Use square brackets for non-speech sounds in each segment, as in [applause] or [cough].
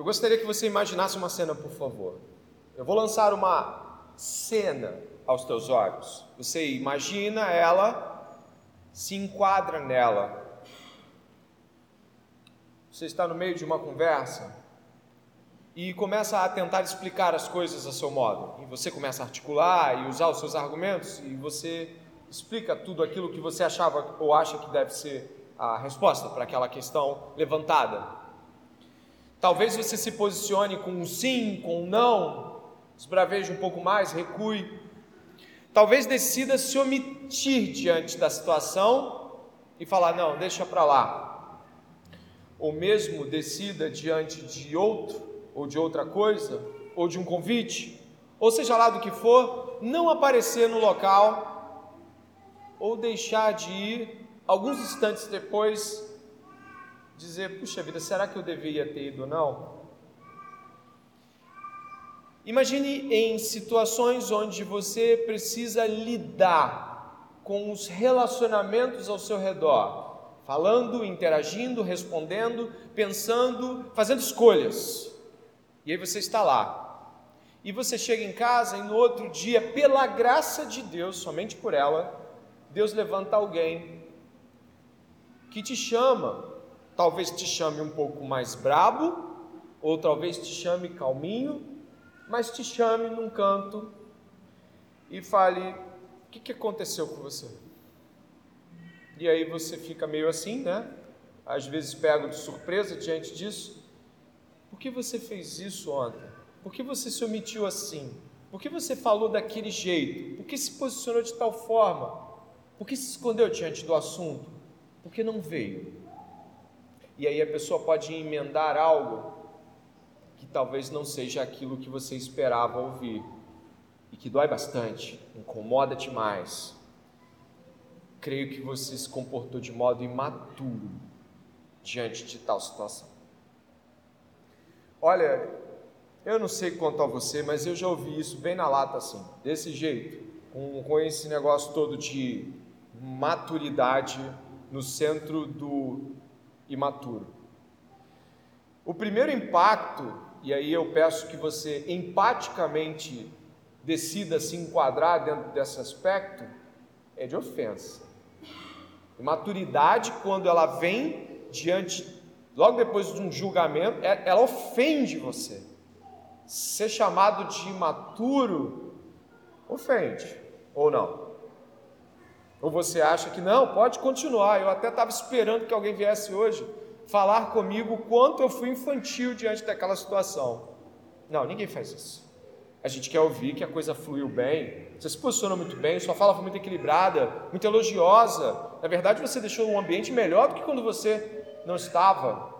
Eu gostaria que você imaginasse uma cena, por favor. Eu vou lançar uma cena aos teus olhos. Você imagina ela, se enquadra nela. Você está no meio de uma conversa e começa a tentar explicar as coisas a seu modo. E você começa a articular e usar os seus argumentos e você explica tudo aquilo que você achava ou acha que deve ser a resposta para aquela questão levantada. Talvez você se posicione com um sim, com um não, esbraveje um pouco mais, recue. Talvez decida se omitir diante da situação e falar: não, deixa para lá. Ou mesmo decida diante de outro ou de outra coisa, ou de um convite, ou seja lá do que for, não aparecer no local ou deixar de ir alguns instantes depois dizer, puxa vida, será que eu deveria ter ido ou não? Imagine em situações onde você precisa lidar com os relacionamentos ao seu redor, falando, interagindo, respondendo, pensando, fazendo escolhas. E aí você está lá. E você chega em casa e no outro dia, pela graça de Deus, somente por ela, Deus levanta alguém que te chama. Talvez te chame um pouco mais brabo, ou talvez te chame calminho, mas te chame num canto e fale: O que, que aconteceu com você? E aí você fica meio assim, né? Às vezes pego de surpresa diante disso. Por que você fez isso ontem? Por que você se omitiu assim? Por que você falou daquele jeito? Por que se posicionou de tal forma? Por que se escondeu diante do assunto? Por que não veio? E aí a pessoa pode emendar algo que talvez não seja aquilo que você esperava ouvir e que dói bastante, incomoda demais. Creio que você se comportou de modo imaturo diante de tal situação. Olha, eu não sei quanto a você, mas eu já ouvi isso bem na lata assim, desse jeito, com, com esse negócio todo de maturidade no centro do imaturo. O primeiro impacto, e aí eu peço que você empaticamente decida se enquadrar dentro desse aspecto, é de ofensa. Maturidade, quando ela vem diante logo depois de um julgamento, é, ela ofende você. Ser chamado de imaturo ofende, ou não? Ou você acha que não, pode continuar. Eu até estava esperando que alguém viesse hoje falar comigo o quanto eu fui infantil diante daquela situação. Não, ninguém faz isso. A gente quer ouvir que a coisa fluiu bem, você se posicionou muito bem, sua fala foi muito equilibrada, muito elogiosa. Na verdade, você deixou um ambiente melhor do que quando você não estava.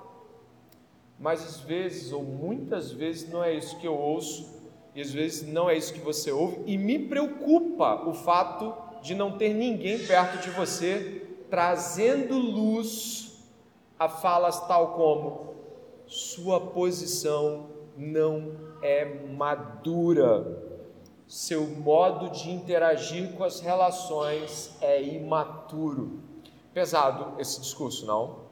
Mas às vezes, ou muitas vezes, não é isso que eu ouço, e às vezes não é isso que você ouve, e me preocupa o fato de não ter ninguém perto de você trazendo luz a falas tal como: sua posição não é madura, seu modo de interagir com as relações é imaturo. Pesado esse discurso, não?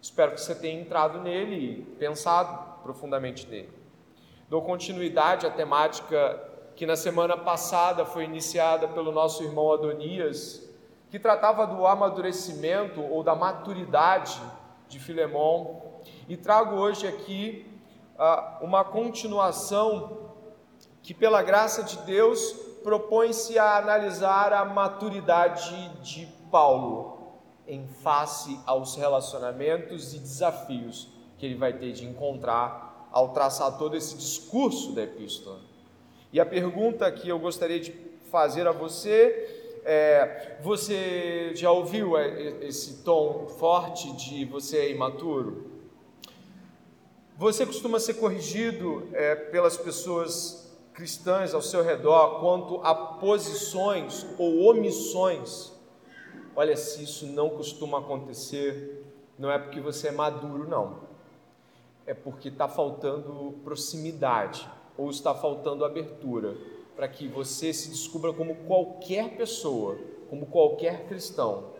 Espero que você tenha entrado nele e pensado profundamente nele. Dou continuidade à temática que na semana passada foi iniciada pelo nosso irmão Adonias, que tratava do amadurecimento ou da maturidade de Filemão, e trago hoje aqui uh, uma continuação que, pela graça de Deus, propõe-se a analisar a maturidade de Paulo em face aos relacionamentos e desafios que ele vai ter de encontrar ao traçar todo esse discurso da epístola. E a pergunta que eu gostaria de fazer a você é: você já ouviu esse tom forte de você é imaturo? Você costuma ser corrigido é, pelas pessoas cristãs ao seu redor quanto a posições ou omissões Olha, se isso não costuma acontecer, não é porque você é maduro, não. É porque está faltando proximidade ou está faltando abertura para que você se descubra como qualquer pessoa, como qualquer cristão,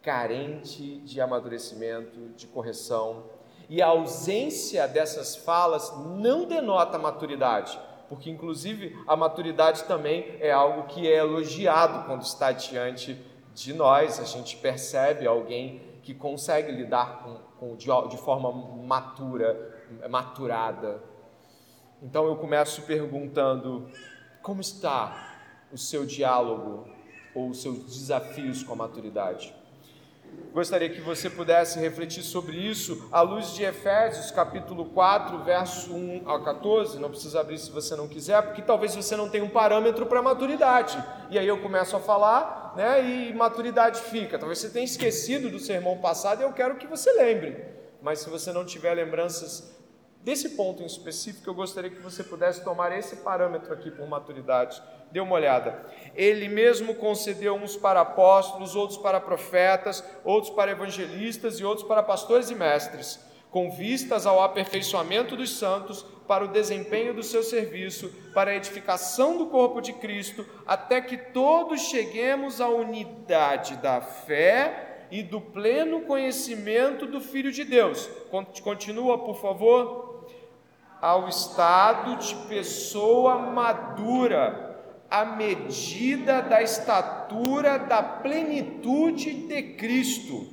carente de amadurecimento, de correção. E a ausência dessas falas não denota maturidade, porque inclusive a maturidade também é algo que é elogiado quando está diante de nós. A gente percebe alguém que consegue lidar com, com de, de forma matura, maturada. Então eu começo perguntando: como está o seu diálogo ou os seus desafios com a maturidade? Gostaria que você pudesse refletir sobre isso à luz de Efésios, capítulo 4, verso 1 a 14. Não precisa abrir se você não quiser, porque talvez você não tenha um parâmetro para maturidade. E aí eu começo a falar, né, e maturidade fica. Talvez você tenha esquecido do sermão passado e eu quero que você lembre. Mas se você não tiver lembranças desse ponto em específico, eu gostaria que você pudesse tomar esse parâmetro aqui por maturidade Dê uma olhada. Ele mesmo concedeu uns para apóstolos, outros para profetas, outros para evangelistas e outros para pastores e mestres, com vistas ao aperfeiçoamento dos santos, para o desempenho do seu serviço, para a edificação do corpo de Cristo, até que todos cheguemos à unidade da fé e do pleno conhecimento do Filho de Deus. Continua, por favor. Ao estado de pessoa madura à medida da estatura da plenitude de Cristo,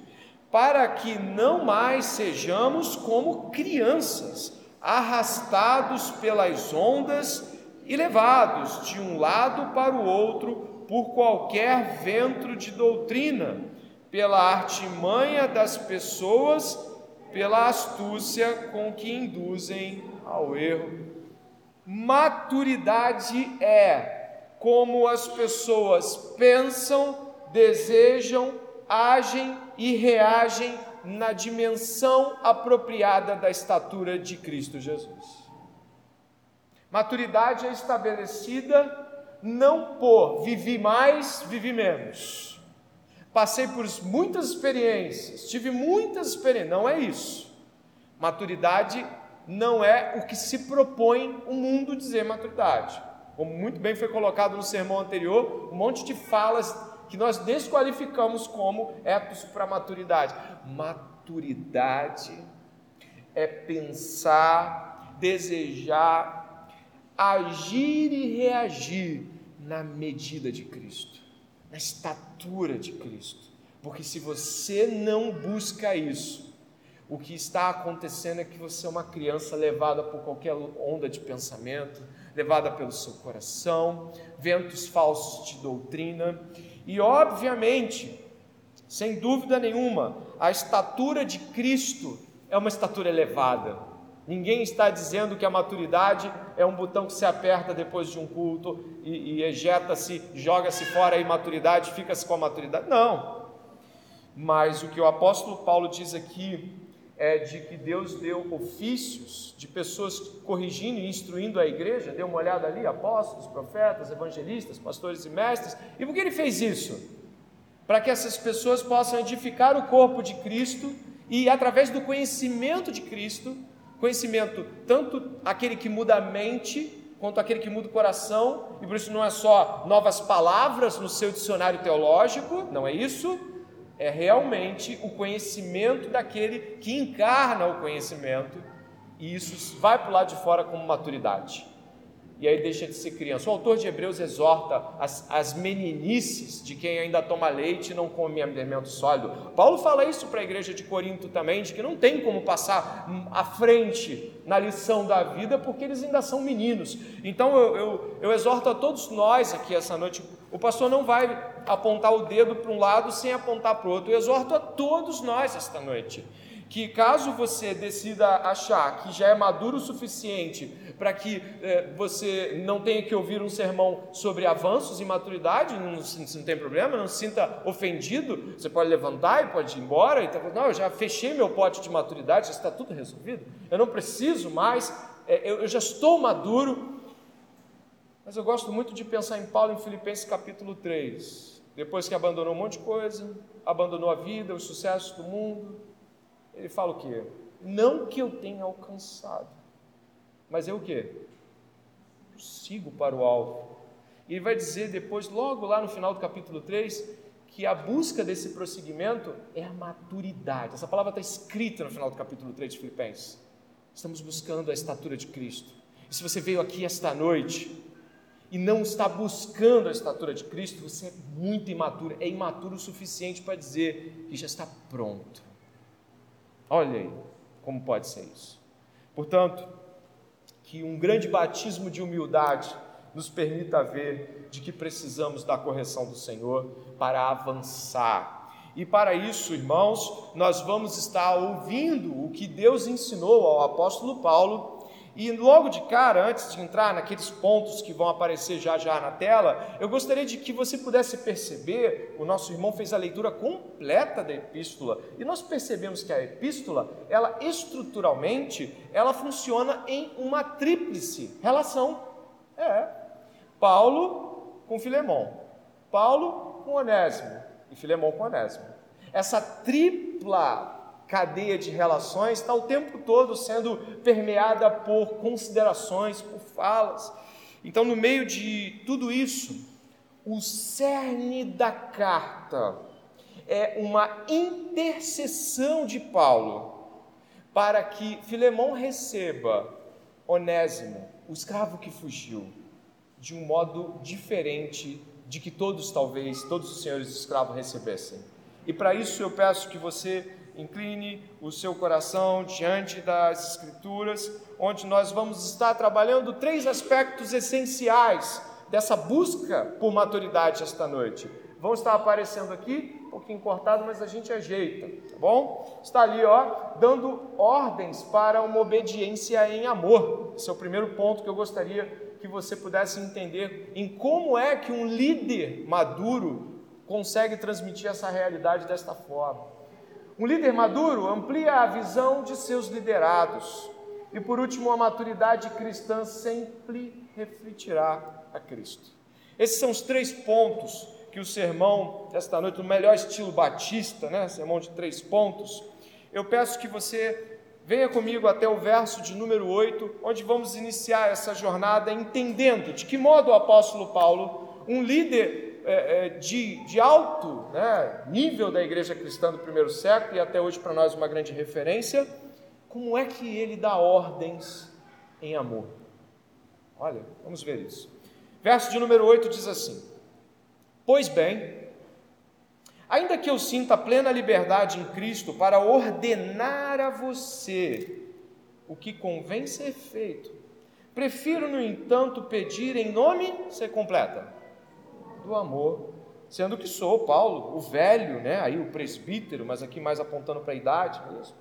para que não mais sejamos como crianças, arrastados pelas ondas e levados de um lado para o outro por qualquer vento de doutrina, pela artimanha das pessoas, pela astúcia com que induzem ao erro. Maturidade é como as pessoas pensam, desejam, agem e reagem na dimensão apropriada da estatura de Cristo Jesus. Maturidade é estabelecida não por vivi mais, vivi menos. Passei por muitas experiências, tive muitas experiências, não é isso. Maturidade não é o que se propõe o mundo dizer maturidade como muito bem foi colocado no sermão anterior, um monte de falas que nós desqualificamos como etos para maturidade. Maturidade é pensar, desejar, agir e reagir na medida de Cristo, na estatura de Cristo. Porque se você não busca isso, o que está acontecendo é que você é uma criança levada por qualquer onda de pensamento, levada pelo seu coração, ventos falsos de doutrina, e obviamente, sem dúvida nenhuma, a estatura de Cristo é uma estatura elevada. Ninguém está dizendo que a maturidade é um botão que se aperta depois de um culto e, e ejeta-se, joga-se fora a imaturidade, fica-se com a maturidade. Não. Mas o que o apóstolo Paulo diz aqui é de que Deus deu ofícios de pessoas corrigindo e instruindo a igreja, deu uma olhada ali, apóstolos, profetas, evangelistas, pastores e mestres. E por que ele fez isso? Para que essas pessoas possam edificar o corpo de Cristo e através do conhecimento de Cristo, conhecimento tanto aquele que muda a mente quanto aquele que muda o coração, e por isso não é só novas palavras no seu dicionário teológico, não é isso? É realmente o conhecimento daquele que encarna o conhecimento, e isso vai para o lado de fora como maturidade. E aí deixa de ser criança. O autor de Hebreus exorta as, as meninices de quem ainda toma leite e não come alimento sólido. Paulo fala isso para a igreja de Corinto também, de que não tem como passar à frente na lição da vida, porque eles ainda são meninos. Então eu, eu, eu exorto a todos nós aqui essa noite. O pastor não vai apontar o dedo para um lado sem apontar para o outro. Eu exorto a todos nós esta noite que caso você decida achar que já é maduro o suficiente para que eh, você não tenha que ouvir um sermão sobre avanços e maturidade, não, não tem problema, não se sinta ofendido, você pode levantar e pode ir embora e tá, não, eu já fechei meu pote de maturidade, já está tudo resolvido, eu não preciso mais, eh, eu, eu já estou maduro. Mas eu gosto muito de pensar em Paulo em Filipenses capítulo 3 depois que abandonou um monte de coisa, abandonou a vida, os sucessos do mundo, ele fala o quê? Não que eu tenha alcançado, mas eu o quê? sigo para o alvo. E ele vai dizer depois, logo lá no final do capítulo 3, que a busca desse prosseguimento é a maturidade. Essa palavra está escrita no final do capítulo 3 de Filipenses. Estamos buscando a estatura de Cristo. E se você veio aqui esta noite e não está buscando a estatura de Cristo, você é muito imaturo, é imaturo o suficiente para dizer que já está pronto. Olha aí como pode ser isso. Portanto, que um grande batismo de humildade nos permita ver de que precisamos da correção do Senhor para avançar. E para isso, irmãos, nós vamos estar ouvindo o que Deus ensinou ao apóstolo Paulo e logo de cara, antes de entrar naqueles pontos que vão aparecer já já na tela, eu gostaria de que você pudesse perceber, o nosso irmão fez a leitura completa da epístola, e nós percebemos que a epístola, ela estruturalmente, ela funciona em uma tríplice relação. É. Paulo com Filemão, Paulo com Onésimo e Filemão com Onésimo. Essa tripla cadeia de relações está o tempo todo sendo permeada por considerações, por falas. Então, no meio de tudo isso, o cerne da carta é uma intercessão de Paulo para que Filemão receba Onésimo, o escravo que fugiu, de um modo diferente de que todos, talvez, todos os senhores de escravo recebessem. E para isso eu peço que você incline o seu coração diante das Escrituras, onde nós vamos estar trabalhando três aspectos essenciais dessa busca por maturidade esta noite. Vão estar aparecendo aqui, um pouquinho cortado, mas a gente ajeita, tá bom? Está ali, ó, dando ordens para uma obediência em amor. Esse é o primeiro ponto que eu gostaria que você pudesse entender em como é que um líder maduro consegue transmitir essa realidade desta forma. Um líder maduro amplia a visão de seus liderados. E por último, a maturidade cristã sempre refletirá a Cristo. Esses são os três pontos que o sermão desta noite, no melhor estilo batista, né? sermão de três pontos, eu peço que você venha comigo até o verso de número 8, onde vamos iniciar essa jornada entendendo de que modo o apóstolo Paulo, um líder é, é, de, de alto né, nível da igreja cristã do primeiro século e até hoje para nós uma grande referência, como é que ele dá ordens em amor? Olha, vamos ver isso. Verso de número 8 diz assim: Pois bem, ainda que eu sinta plena liberdade em Cristo para ordenar a você o que convém ser feito, prefiro, no entanto, pedir em nome, você completa, do amor, sendo que sou Paulo, o velho, né? Aí o presbítero, mas aqui mais apontando para a idade mesmo.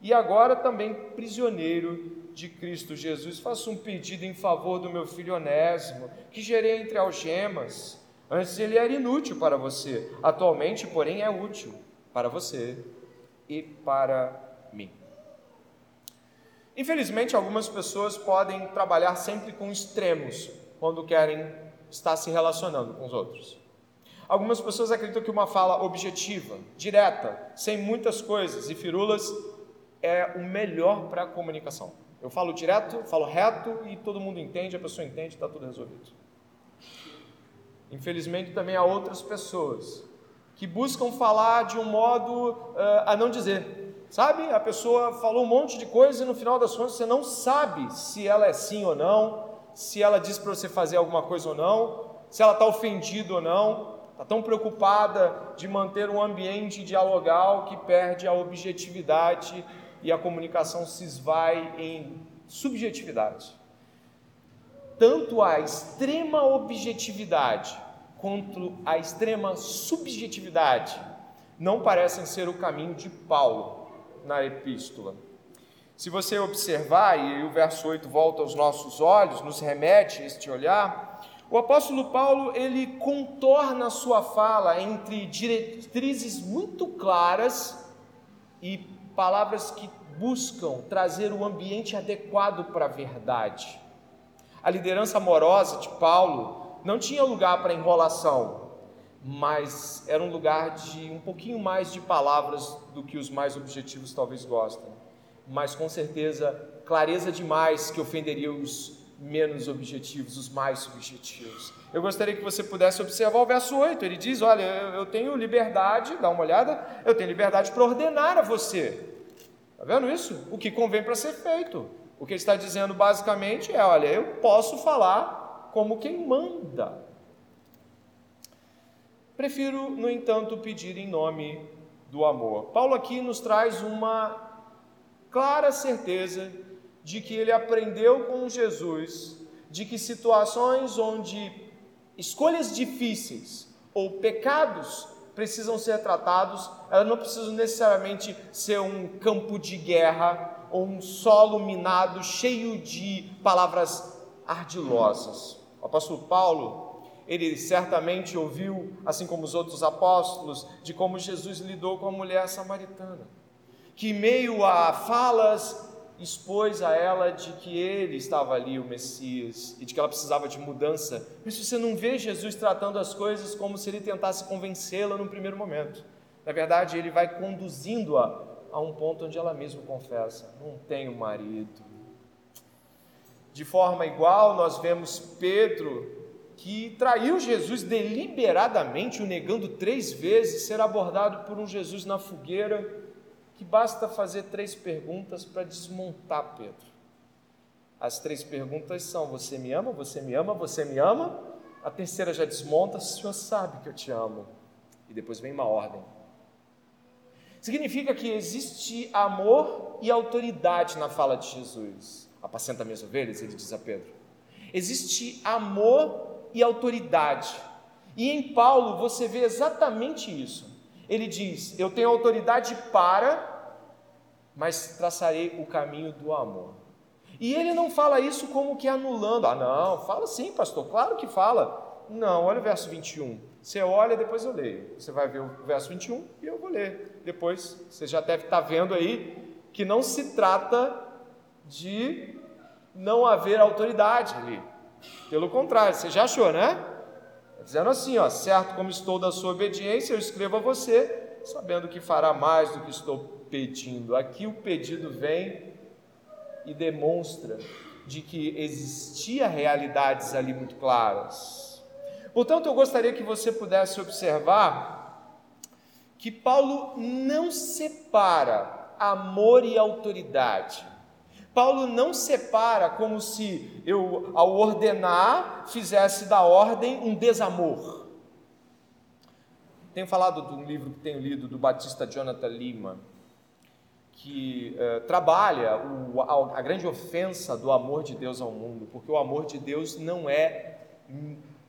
E agora também prisioneiro de Cristo Jesus. Faço um pedido em favor do meu filho Onésimo, que gerei entre algemas. Antes ele era inútil para você, atualmente, porém, é útil para você e para mim. Infelizmente, algumas pessoas podem trabalhar sempre com extremos quando querem está se relacionando com os outros. Algumas pessoas acreditam que uma fala objetiva, direta, sem muitas coisas e firulas, é o melhor para a comunicação. Eu falo direto, falo reto e todo mundo entende, a pessoa entende, está tudo resolvido. Infelizmente, também há outras pessoas que buscam falar de um modo uh, a não dizer. Sabe? A pessoa falou um monte de coisa e no final das contas você não sabe se ela é sim ou não, se ela diz para você fazer alguma coisa ou não, se ela está ofendida ou não, está tão preocupada de manter um ambiente dialogal que perde a objetividade e a comunicação se esvai em subjetividade. Tanto a extrema objetividade quanto a extrema subjetividade não parecem ser o caminho de Paulo na epístola. Se você observar, e o verso 8 volta aos nossos olhos, nos remete este olhar, o apóstolo Paulo ele contorna a sua fala entre diretrizes muito claras e palavras que buscam trazer o ambiente adequado para a verdade. A liderança amorosa de Paulo não tinha lugar para enrolação, mas era um lugar de um pouquinho mais de palavras do que os mais objetivos talvez gostem mas com certeza clareza demais que ofenderia os menos objetivos, os mais subjetivos. Eu gostaria que você pudesse observar o verso 8. Ele diz: Olha, eu tenho liberdade, dá uma olhada, eu tenho liberdade para ordenar a você. Está vendo isso? O que convém para ser feito. O que ele está dizendo basicamente é: Olha, eu posso falar como quem manda. Prefiro, no entanto, pedir em nome do amor. Paulo aqui nos traz uma clara certeza de que ele aprendeu com Jesus, de que situações onde escolhas difíceis ou pecados precisam ser tratados, elas não precisam necessariamente ser um campo de guerra ou um solo minado cheio de palavras ardilosas. O apóstolo Paulo, ele certamente ouviu, assim como os outros apóstolos, de como Jesus lidou com a mulher samaritana, que meio a falas expôs a ela de que ele estava ali, o Messias, e de que ela precisava de mudança. Mas você não vê Jesus tratando as coisas como se ele tentasse convencê-la no primeiro momento. Na verdade, ele vai conduzindo-a a um ponto onde ela mesma confessa: Não tenho marido. De forma igual, nós vemos Pedro que traiu Jesus deliberadamente, o negando três vezes, ser abordado por um Jesus na fogueira que basta fazer três perguntas para desmontar Pedro. As três perguntas são: Você me ama? Você me ama? Você me ama? A terceira já desmonta: O Senhor sabe que eu te amo. E depois vem uma ordem. Significa que existe amor e autoridade na fala de Jesus. Apacenta minhas ovelhas, ele diz a Pedro. Existe amor e autoridade. E em Paulo você vê exatamente isso. Ele diz: Eu tenho autoridade para, mas traçarei o caminho do amor. E ele não fala isso como que anulando. Ah, não, fala sim, pastor, claro que fala. Não, olha o verso 21. Você olha, depois eu leio. Você vai ver o verso 21 e eu vou ler. Depois, você já deve estar vendo aí que não se trata de não haver autoridade ali. Pelo contrário, você já achou, né? Dizendo assim, ó, certo como estou da sua obediência, eu escrevo a você, sabendo que fará mais do que estou pedindo. Aqui o pedido vem e demonstra de que existia realidades ali muito claras. Portanto, eu gostaria que você pudesse observar que Paulo não separa amor e autoridade. Paulo não separa como se eu, ao ordenar, fizesse da ordem um desamor. Tenho falado de um livro que tenho lido do Batista Jonathan Lima, que eh, trabalha o, a, a grande ofensa do amor de Deus ao mundo, porque o amor de Deus não é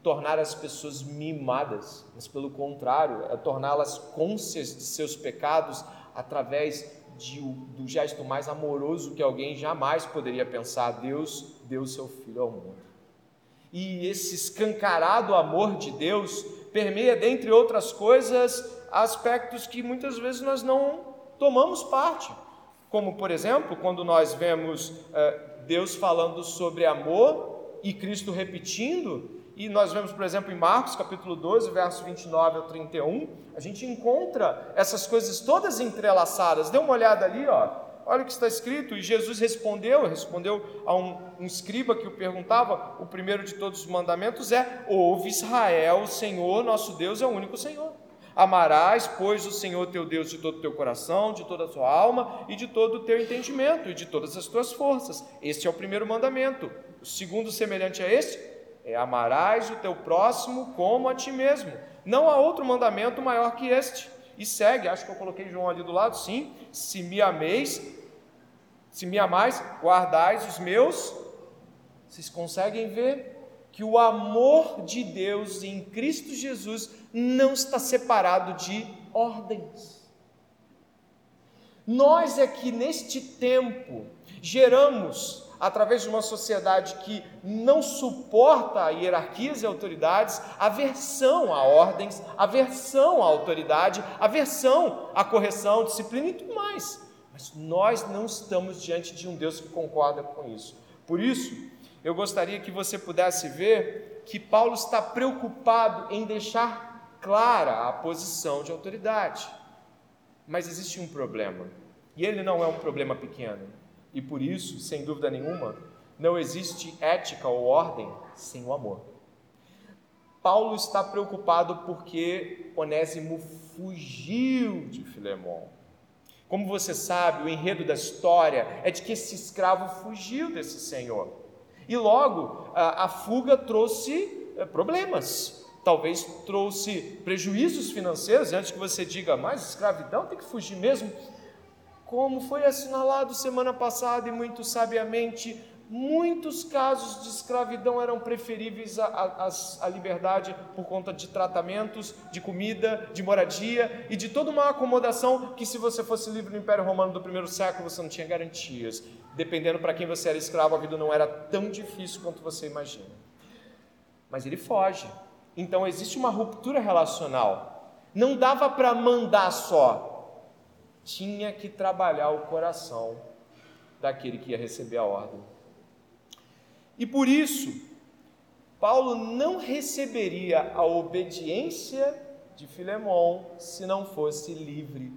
tornar as pessoas mimadas, mas pelo contrário, é torná-las cônscias de seus pecados através de, do gesto mais amoroso que alguém jamais poderia pensar: Deus deu seu filho ao mundo. E esse escancarado amor de Deus permeia, dentre outras coisas, aspectos que muitas vezes nós não tomamos parte. Como, por exemplo, quando nós vemos eh, Deus falando sobre amor e Cristo repetindo, e nós vemos, por exemplo, em Marcos capítulo 12, verso 29 ao 31, a gente encontra essas coisas todas entrelaçadas. Dê uma olhada ali, ó. Olha o que está escrito. E Jesus respondeu, respondeu a um, um escriba que o perguntava. O primeiro de todos os mandamentos é: Ouve Israel, o Senhor nosso Deus é o único Senhor. Amarás, pois, o Senhor teu Deus de todo o teu coração, de toda a tua alma e de todo o teu entendimento e de todas as tuas forças. Este é o primeiro mandamento. O segundo, semelhante a este, é amarás o teu próximo como a ti mesmo. Não há outro mandamento maior que este. E segue, acho que eu coloquei João ali do lado, sim. Se me ameis, se me amais, guardais os meus. Vocês conseguem ver que o amor de Deus em Cristo Jesus não está separado de ordens. Nós é que neste tempo geramos através de uma sociedade que não suporta hierarquias e autoridades, aversão a ordens, aversão à autoridade, aversão à correção, disciplina e tudo mais. Mas nós não estamos diante de um Deus que concorda com isso. Por isso, eu gostaria que você pudesse ver que Paulo está preocupado em deixar clara a posição de autoridade. Mas existe um problema, e ele não é um problema pequeno. E por isso, sem dúvida nenhuma, Não existe ética ou ordem sem o amor. Paulo está preocupado porque Onésimo fugiu de Filemão. Como você sabe, o enredo da história é de que esse escravo fugiu desse senhor. E logo a, a fuga trouxe é, problemas. Talvez trouxe prejuízos financeiros, antes que você diga, mas escravidão tem que fugir mesmo. Como foi assinalado semana passada e muito sabiamente, muitos casos de escravidão eram preferíveis à, liberdade por conta de tratamentos, de comida, de moradia e de toda uma acomodação que, se você fosse livre no Império Romano do primeiro século, você não tinha garantias. Dependendo para quem você era escravo, a vida não era tão difícil quanto você imagina. Mas ele foge. Então existe uma ruptura relacional. Não dava para mandar só, tinha que trabalhar o coração daquele que ia receber a ordem. E por isso, Paulo não receberia a obediência de Filemão se não fosse livre.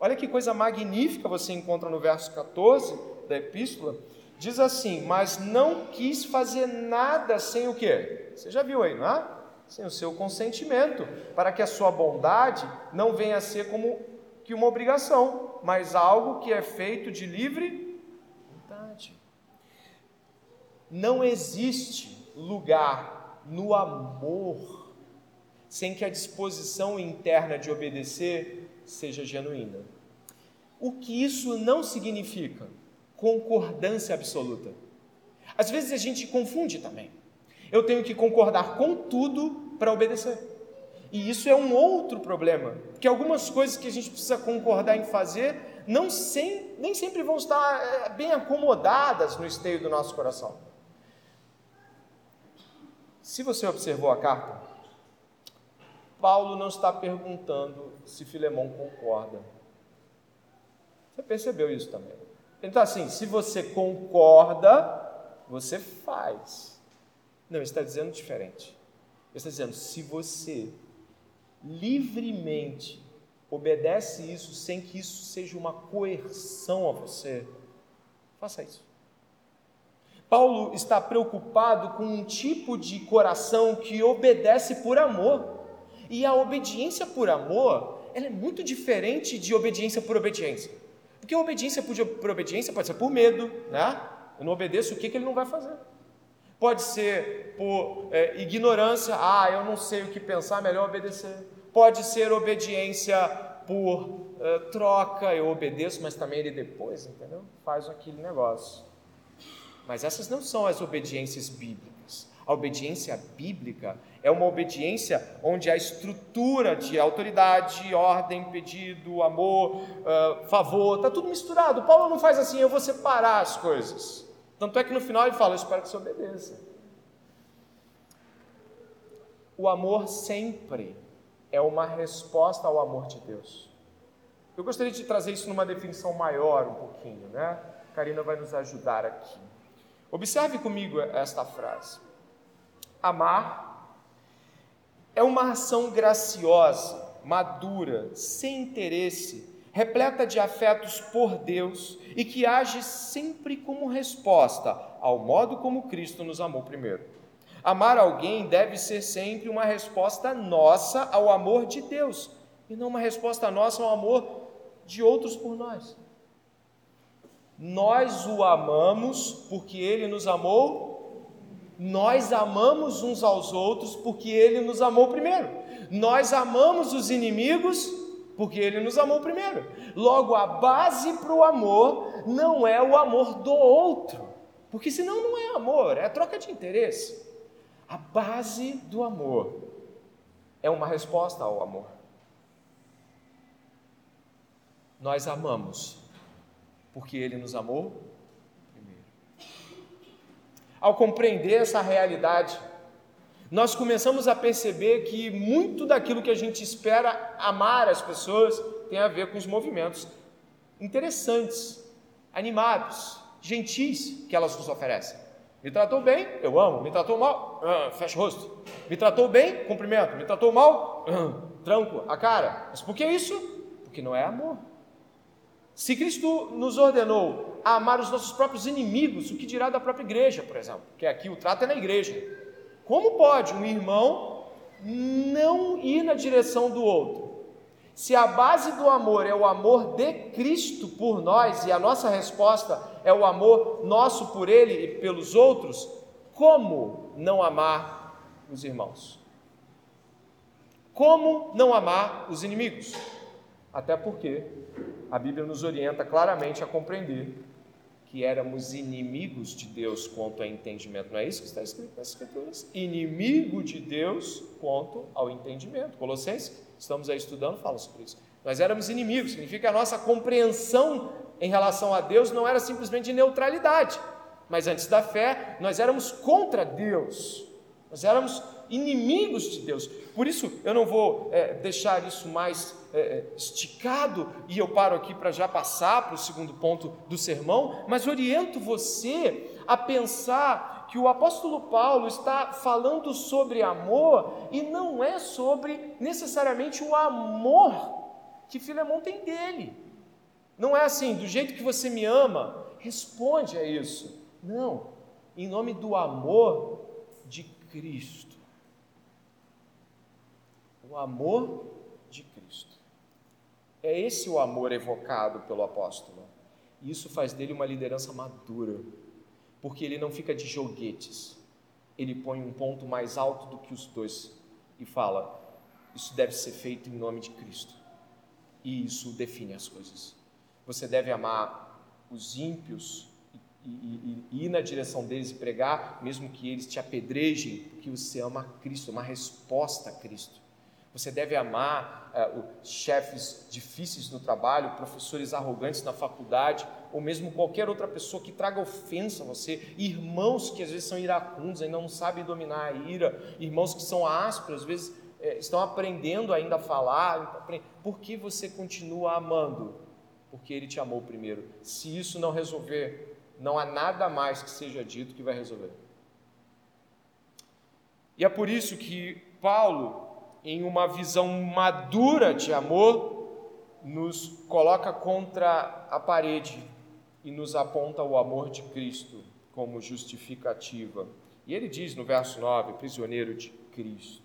Olha que coisa magnífica você encontra no verso 14 da epístola. Diz assim: Mas não quis fazer nada sem o quê? Você já viu aí, não é? Sem o seu consentimento, para que a sua bondade não venha a ser como que uma obrigação, mas algo que é feito de livre não existe lugar no amor sem que a disposição interna de obedecer seja genuína. O que isso não significa? Concordância absoluta. Às vezes a gente confunde também. Eu tenho que concordar com tudo para obedecer. E isso é um outro problema, porque algumas coisas que a gente precisa concordar em fazer não sem, nem sempre vão estar eh, bem acomodadas no esteio do nosso coração. Se você observou a carta, Paulo não está perguntando se Filemão concorda. Você percebeu isso também? Ele está assim: se você concorda, você faz. Não, ele está dizendo diferente. Ele está dizendo: se você livremente obedece isso sem que isso seja uma coerção a você, faça isso. Paulo está preocupado com um tipo de coração que obedece por amor. E a obediência por amor, ela é muito diferente de obediência por obediência. Porque obediência por obediência pode ser por medo, né? Eu não obedeço, o que, que ele não vai fazer? Pode ser por é, ignorância, ah, eu não sei o que pensar, melhor obedecer. Pode ser obediência por é, troca, eu obedeço, mas também ele depois, entendeu? Faz aquele negócio. Mas essas não são as obediências bíblicas. A obediência bíblica é uma obediência onde a estrutura de autoridade, ordem, pedido, amor, uh, favor, está tudo misturado. Paulo não faz assim, eu vou separar as coisas. Tanto é que no final ele fala, eu espero que você obedeça. O amor sempre é uma resposta ao amor de Deus. Eu gostaria de trazer isso numa definição maior um pouquinho, né? Karina vai nos ajudar aqui. Observe comigo esta frase. Amar é uma ação graciosa, madura, sem interesse, repleta de afetos por Deus e que age sempre como resposta ao modo como Cristo nos amou primeiro. Amar alguém deve ser sempre uma resposta nossa ao amor de Deus e não uma resposta nossa ao amor de outros por nós. Nós o amamos porque ele nos amou. Nós amamos uns aos outros porque ele nos amou primeiro. Nós amamos os inimigos porque ele nos amou primeiro. Logo, a base para o amor não é o amor do outro, porque senão não é amor, é troca de interesse. A base do amor é uma resposta ao amor. Nós amamos porque Ele nos amou primeiro. Ao compreender essa realidade, nós começamos a perceber que muito daquilo que a gente espera amar as pessoas tem a ver com os movimentos interessantes, animados, gentis que elas nos oferecem. Me tratou bem, eu amo. Me tratou mal, uh, fecha o rosto. Me tratou bem, cumprimento. Me tratou mal, uh, tranco a cara. Mas por que isso? Porque não é amor. Se Cristo nos ordenou a amar os nossos próprios inimigos, o que dirá da própria igreja, por exemplo? Que aqui o trato é na igreja. Como pode um irmão não ir na direção do outro? Se a base do amor é o amor de Cristo por nós e a nossa resposta é o amor nosso por Ele e pelos outros, como não amar os irmãos? Como não amar os inimigos? Até porque a Bíblia nos orienta claramente a compreender que éramos inimigos de Deus quanto a entendimento. Não é isso que está escrito nas Escrituras? Inimigo de Deus quanto ao entendimento. Colossenses, estamos aí estudando, fala sobre isso. Nós éramos inimigos, significa a nossa compreensão em relação a Deus não era simplesmente de neutralidade, mas antes da fé, nós éramos contra Deus, nós éramos inimigos de Deus. Por isso, eu não vou é, deixar isso mais é, é, esticado e eu paro aqui para já passar para o segundo ponto do sermão, mas oriento você a pensar que o apóstolo Paulo está falando sobre amor e não é sobre necessariamente o amor que Filemão tem dele. Não é assim, do jeito que você me ama, responde a isso. Não, em nome do amor de Cristo. O amor é esse o amor evocado pelo apóstolo. E isso faz dele uma liderança madura, porque ele não fica de joguetes. Ele põe um ponto mais alto do que os dois e fala: Isso deve ser feito em nome de Cristo. E isso define as coisas. Você deve amar os ímpios e, e, e, ir na direção deles e pregar, mesmo que eles te apedrejem, porque você ama Cristo, uma resposta a Cristo. Você deve amar uh, chefes difíceis no trabalho, professores arrogantes na faculdade, ou mesmo qualquer outra pessoa que traga ofensa a você, irmãos que às vezes são iracundos, ainda não sabem dominar a ira, irmãos que são ásperos, às vezes é, estão aprendendo ainda a falar. Por que você continua amando? Porque ele te amou primeiro. Se isso não resolver, não há nada mais que seja dito que vai resolver. E é por isso que Paulo em uma visão madura de amor, nos coloca contra a parede e nos aponta o amor de Cristo como justificativa. E ele diz no verso 9: prisioneiro de Cristo.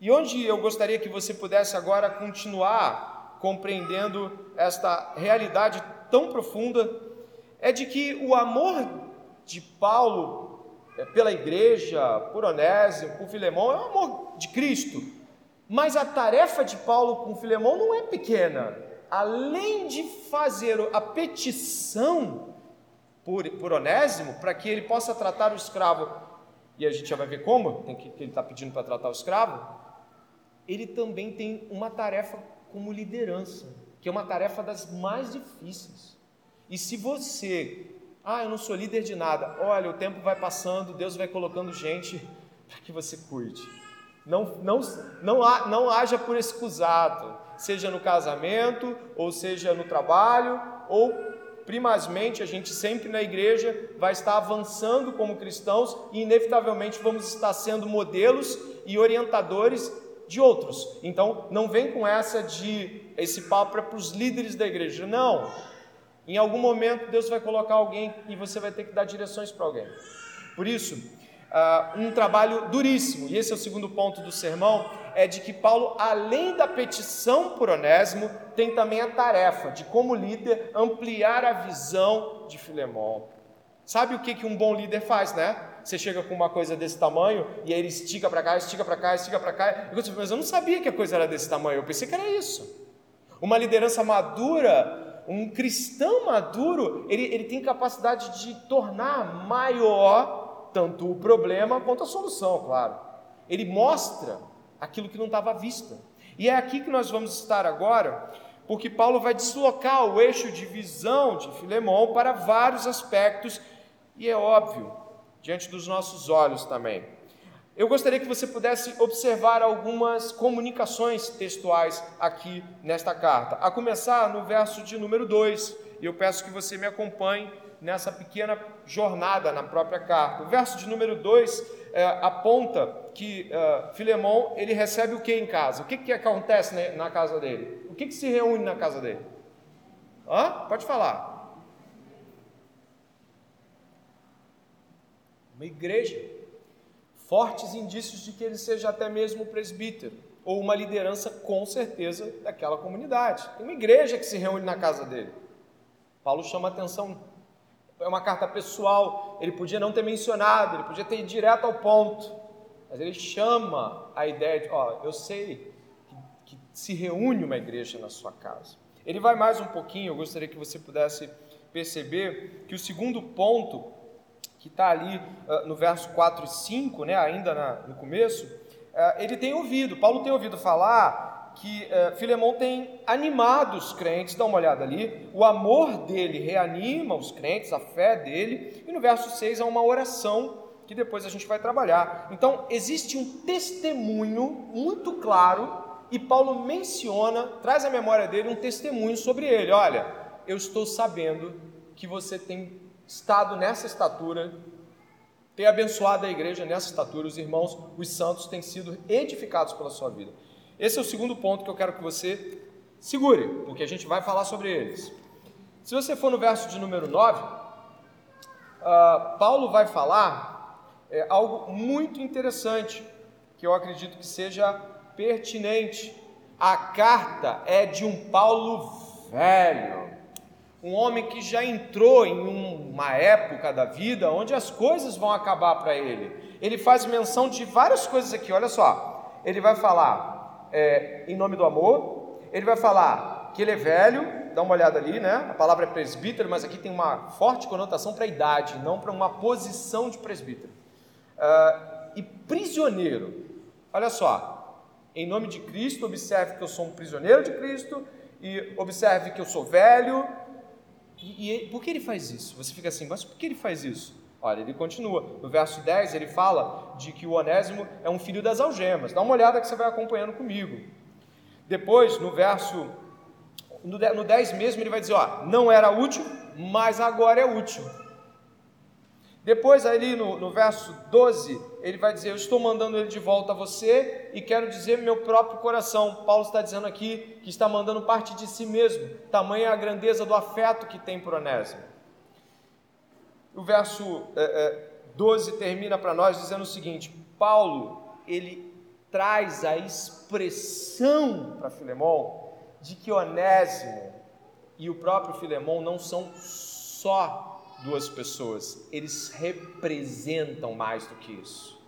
E onde eu gostaria que você pudesse agora continuar compreendendo esta realidade tão profunda, é de que o amor de Paulo é, pela igreja, por Onésimo, por Filemão, é o amor de Cristo. Mas a tarefa de Paulo com Filemão não é pequena. Além de fazer a petição por, por Onésimo, para que ele possa tratar o escravo, e a gente já vai ver como, tem que, que ele está pedindo para tratar o escravo, ele também tem uma tarefa como liderança, que é uma tarefa das mais difíceis. E se você ah, eu não sou líder de nada. Olha, o tempo vai passando, Deus vai colocando gente [laughs] para que você cuide. Não, não, não, não haja por excusado, seja no casamento, ou seja no trabalho, ou primazmente a gente sempre na igreja vai estar avançando como cristãos e inevitavelmente vamos estar sendo modelos e orientadores de outros. Então, não vem com essa de esse papo para os líderes da igreja. Não. Em algum momento Deus vai colocar alguém e você vai ter que dar direções para alguém. Por isso, uh, um trabalho duríssimo, e esse é o segundo ponto do sermão, é de que Paulo, além da petição por Onésimo, tem também a tarefa de, como líder, ampliar a visão de Filemão. Sabe o que, que um bom líder faz, né? Você chega com uma coisa desse tamanho e aí ele estica para cá, estica para cá, estica para cá. Eu mas eu não sabia que a coisa era desse tamanho, eu pensei que era isso. Uma liderança madura um cristão maduro, ele, ele tem capacidade de tornar maior tanto o problema quanto a solução, claro. Ele mostra aquilo que não estava à vista. E é aqui que nós vamos estar agora, porque Paulo vai deslocar o eixo de visão de Filemão para vários aspectos, e é óbvio, diante dos nossos olhos também. Eu gostaria que você pudesse observar algumas comunicações textuais aqui nesta carta, a começar no verso de número 2, e eu peço que você me acompanhe nessa pequena jornada na própria carta. O verso de número 2 é, aponta que uh, Filemão ele recebe o que em casa? O que, que acontece na casa dele? O que, que se reúne na casa dele? Hã? Pode falar. Uma igreja. Fortes indícios de que ele seja até mesmo presbítero, ou uma liderança com certeza daquela comunidade. Tem uma igreja que se reúne na casa dele. Paulo chama atenção. É uma carta pessoal, ele podia não ter mencionado, ele podia ter ido direto ao ponto, mas ele chama a ideia de: ó, eu sei que, que se reúne uma igreja na sua casa. Ele vai mais um pouquinho, eu gostaria que você pudesse perceber que o segundo ponto, que está ali uh, no verso 4 e 5, né, ainda na, no começo, uh, ele tem ouvido, Paulo tem ouvido falar que uh, Filemão tem animado os crentes, dá uma olhada ali, o amor dele reanima os crentes, a fé dele, e no verso 6 há uma oração que depois a gente vai trabalhar. Então, existe um testemunho muito claro e Paulo menciona, traz à memória dele um testemunho sobre ele. Olha, eu estou sabendo que você tem estado nessa estatura, tem abençoado a igreja nessa estatura, os irmãos, os santos têm sido edificados pela sua vida. Esse é o segundo ponto que eu quero que você segure, porque a gente vai falar sobre eles. Se você for no verso de número 9, uh, ah, Paulo vai falar é, algo muito interessante, que eu acredito que seja pertinente. A carta é de um Paulo velho, um homem que já entrou em uma época da vida onde as coisas vão acabar para ele. Ele faz menção de várias coisas aqui, olha só. Ele vai falar é, em nome do amor, ele vai falar que ele é velho, dá uma olhada ali, né? A palavra é presbítero, mas aqui tem uma forte conotação para a idade, não para uma posição de presbítero. Uh, e prisioneiro, olha só, em nome de Cristo, observe que eu sou um prisioneiro de Cristo e observe que eu sou velho. E, e por que ele faz isso? Você fica assim, mas por que ele faz isso? Olha, ele continua. No verso 10, ele fala de que o Onésimo é um filho das algemas. Dá uma olhada que você vai acompanhando comigo. Depois, no verso no 10 mesmo, ele vai dizer: ó, não era útil, mas agora é útil. Depois, ali no, no verso 12, ele vai dizer: Eu estou mandando ele de volta a você e quero dizer meu próprio coração. Paulo está dizendo aqui que está mandando parte de si mesmo, tamanha a grandeza do afeto que tem por Onésimo. O verso é, é, 12 termina para nós dizendo o seguinte: Paulo, ele traz a expressão para Filemão de que Onésimo e o próprio Filemão não são só duas pessoas, eles representam mais do que isso.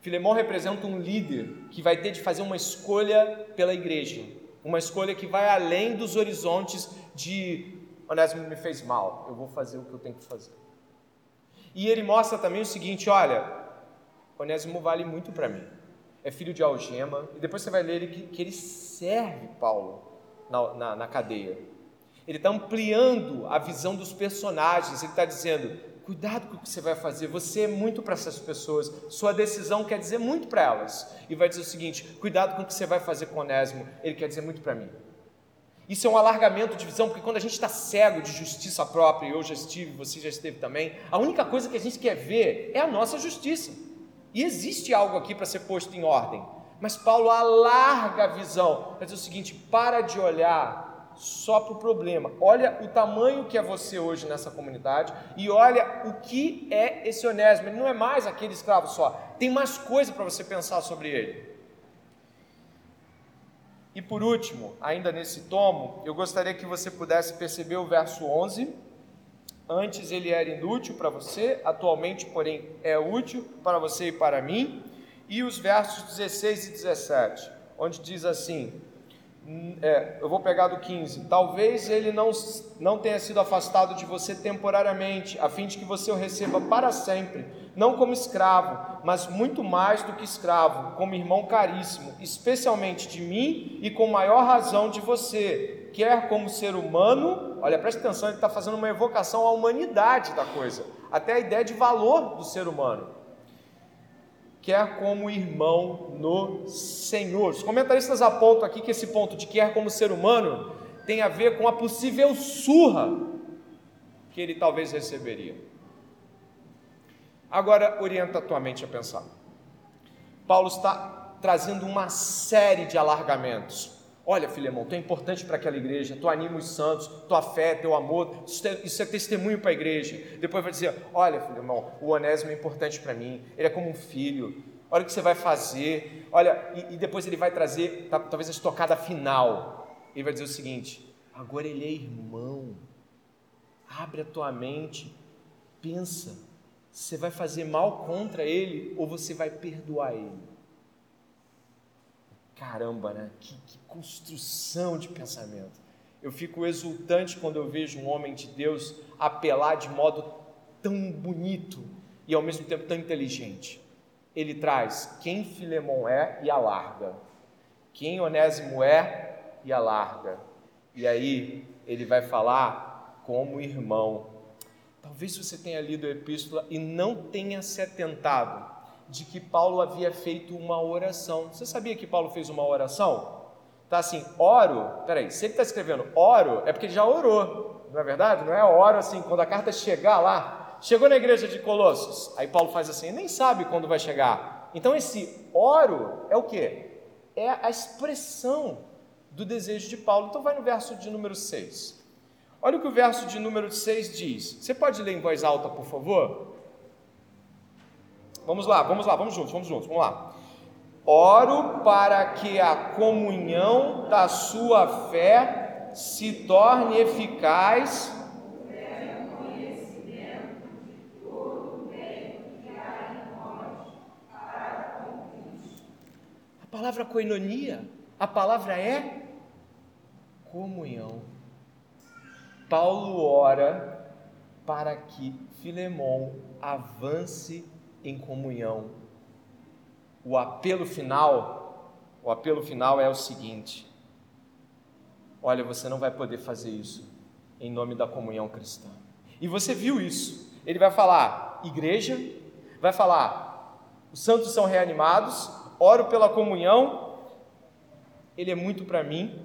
Filemão representa um líder que vai ter de fazer uma escolha pela igreja, uma escolha que vai além dos horizontes de Onésimo me fez mal, eu vou fazer o que eu tenho que fazer. E ele mostra também o seguinte: olha, Onésimo vale muito para mim, é filho de algema, e depois você vai ler que, que ele serve Paulo na, na, na cadeia. Ele está ampliando a visão dos personagens. Ele está dizendo: cuidado com o que você vai fazer. Você é muito para essas pessoas. Sua decisão quer dizer muito para elas. E vai dizer o seguinte: cuidado com o que você vai fazer com Onésimo. Ele quer dizer muito para mim. Isso é um alargamento de visão, porque quando a gente está cego de justiça própria, eu já estive, você já esteve também, a única coisa que a gente quer ver é a nossa justiça. E existe algo aqui para ser posto em ordem. Mas Paulo alarga a visão. Vai dizer o seguinte: para de olhar só para o problema. Olha o tamanho que é você hoje nessa comunidade e olha o que é esse Onésimo. Ele não é mais aquele escravo só. Tem mais coisa para você pensar sobre ele. E por último, ainda nesse tomo, eu gostaria que você pudesse perceber o verso 11. Antes ele era inútil para você, atualmente, porém, é útil para você e para mim. E os versos 16 e 17, onde diz assim: é, eu vou pegar do 15. Talvez ele não, não tenha sido afastado de você temporariamente, a fim de que você o receba para sempre, não como escravo, mas muito mais do que escravo, como irmão caríssimo, especialmente de mim e com maior razão de você, quer como ser humano, olha, preste atenção, ele está fazendo uma evocação à humanidade da coisa, até a ideia de valor do ser humano quer como irmão no Senhor. Os comentaristas apontam aqui que esse ponto de quer como ser humano tem a ver com a possível surra que ele talvez receberia. Agora, orienta a tua mente a pensar. Paulo está trazendo uma série de alargamentos. Olha, Filemão, tu é importante para aquela igreja, tu anima os santos, tua fé, teu amor, isso é, é testemunho para a igreja. Depois vai dizer: Olha, Filemão, o Onésimo é importante para mim, ele é como um filho. Olha o que você vai fazer, olha, e, e depois ele vai trazer talvez a estocada final. Ele vai dizer o seguinte: agora ele é irmão, abre a tua mente, pensa, você vai fazer mal contra ele ou você vai perdoar ele? Caramba, né? Que, que construção de pensamento. Eu fico exultante quando eu vejo um homem de Deus apelar de modo tão bonito e ao mesmo tempo tão inteligente. Ele traz quem Filemão é e alarga, quem Onésimo é e alarga. E aí ele vai falar como irmão. Talvez você tenha lido a epístola e não tenha se atentado de que Paulo havia feito uma oração. Você sabia que Paulo fez uma oração? Tá assim, oro. Peraí, se ele está escrevendo oro, é porque ele já orou, não é verdade? Não é oro assim, quando a carta chegar lá. Chegou na igreja de Colossos, aí Paulo faz assim, nem sabe quando vai chegar. Então esse oro é o que? É a expressão do desejo de Paulo. Então vai no verso de número 6. Olha o que o verso de número 6 diz. Você pode ler em voz alta, por favor? Vamos lá, vamos lá, vamos juntos, vamos juntos, vamos lá. Oro para que a comunhão da sua fé se torne eficaz. A palavra coinonia, a palavra é comunhão. Paulo ora para que Filemão avance em comunhão. O apelo final, o apelo final é o seguinte: Olha, você não vai poder fazer isso em nome da comunhão cristã. E você viu isso. Ele vai falar igreja, vai falar os santos são reanimados, oro pela comunhão. Ele é muito para mim,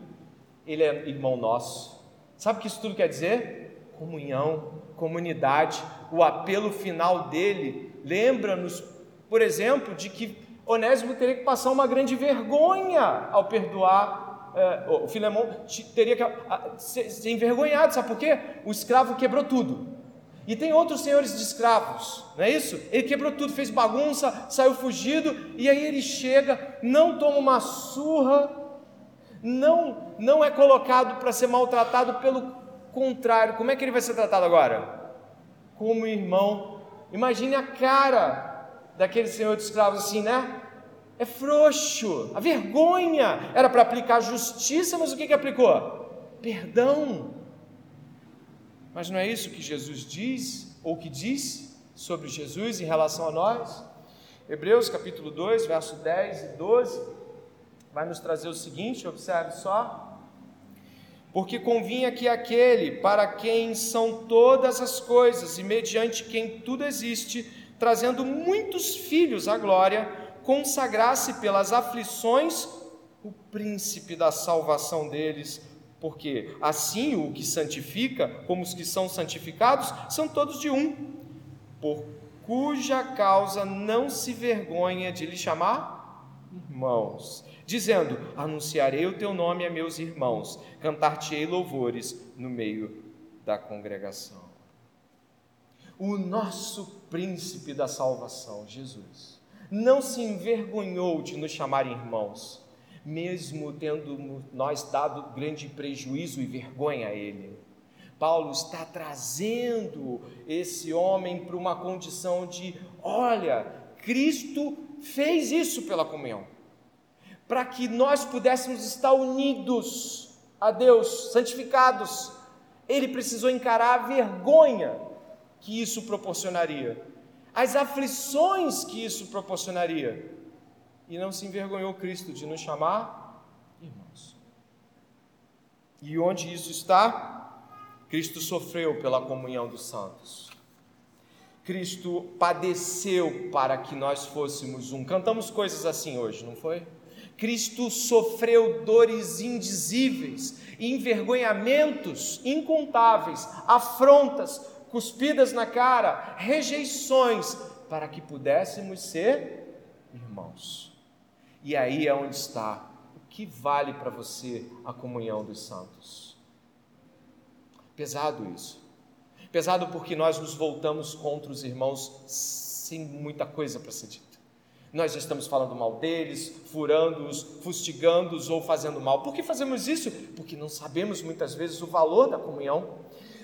ele é irmão nosso. Sabe o que isso tudo quer dizer? Comunhão, comunidade. O apelo final dele lembra-nos, por exemplo, de que Onésimo teria que passar uma grande vergonha ao perdoar. É, o Filemão teria que ser, ser envergonhado, sabe por quê? O escravo quebrou tudo. E tem outros senhores de escravos, não é isso? Ele quebrou tudo, fez bagunça, saiu fugido, e aí ele chega, não toma uma surra, não, não é colocado para ser maltratado, pelo contrário, como é que ele vai ser tratado agora? Como irmão Imagine a cara daquele senhor de escravos assim, né? É frouxo, a vergonha. Era para aplicar justiça, mas o que, que aplicou? Perdão. Mas não é isso que Jesus diz, ou que diz sobre Jesus em relação a nós? Hebreus capítulo 2, verso 10 e 12, vai nos trazer o seguinte: observe só porque convinha que aquele para quem são todas as coisas e mediante quem tudo existe, trazendo muitos filhos à glória, consagrasse pelas aflições o príncipe da salvação deles, porque assim o que santifica, como os que são santificados, são todos de um, por cuja causa não se vergonha de lhe chamar irmãos dizendo: Anunciarei o teu nome a meus irmãos, cantar-te-ei louvores no meio da congregação. O nosso príncipe da salvação, Jesus, não se envergonhou de nos chamar irmãos, mesmo tendo nós dado grande prejuízo e vergonha a ele. Paulo está trazendo esse homem para uma condição de: olha, Cristo fez isso pela comunhão para que nós pudéssemos estar unidos a Deus, santificados. Ele precisou encarar a vergonha que isso proporcionaria, as aflições que isso proporcionaria, e não se envergonhou Cristo de nos chamar irmãos. E onde isso está? Cristo sofreu pela comunhão dos santos. Cristo padeceu para que nós fôssemos um. Cantamos coisas assim hoje, não foi? Cristo sofreu dores indizíveis, envergonhamentos incontáveis, afrontas, cuspidas na cara, rejeições, para que pudéssemos ser irmãos. E aí é onde está o que vale para você a comunhão dos santos? Pesado isso. Pesado porque nós nos voltamos contra os irmãos sem muita coisa para dita. Nós estamos falando mal deles, furando-os, fustigando-os ou fazendo mal. Por que fazemos isso? Porque não sabemos muitas vezes o valor da comunhão.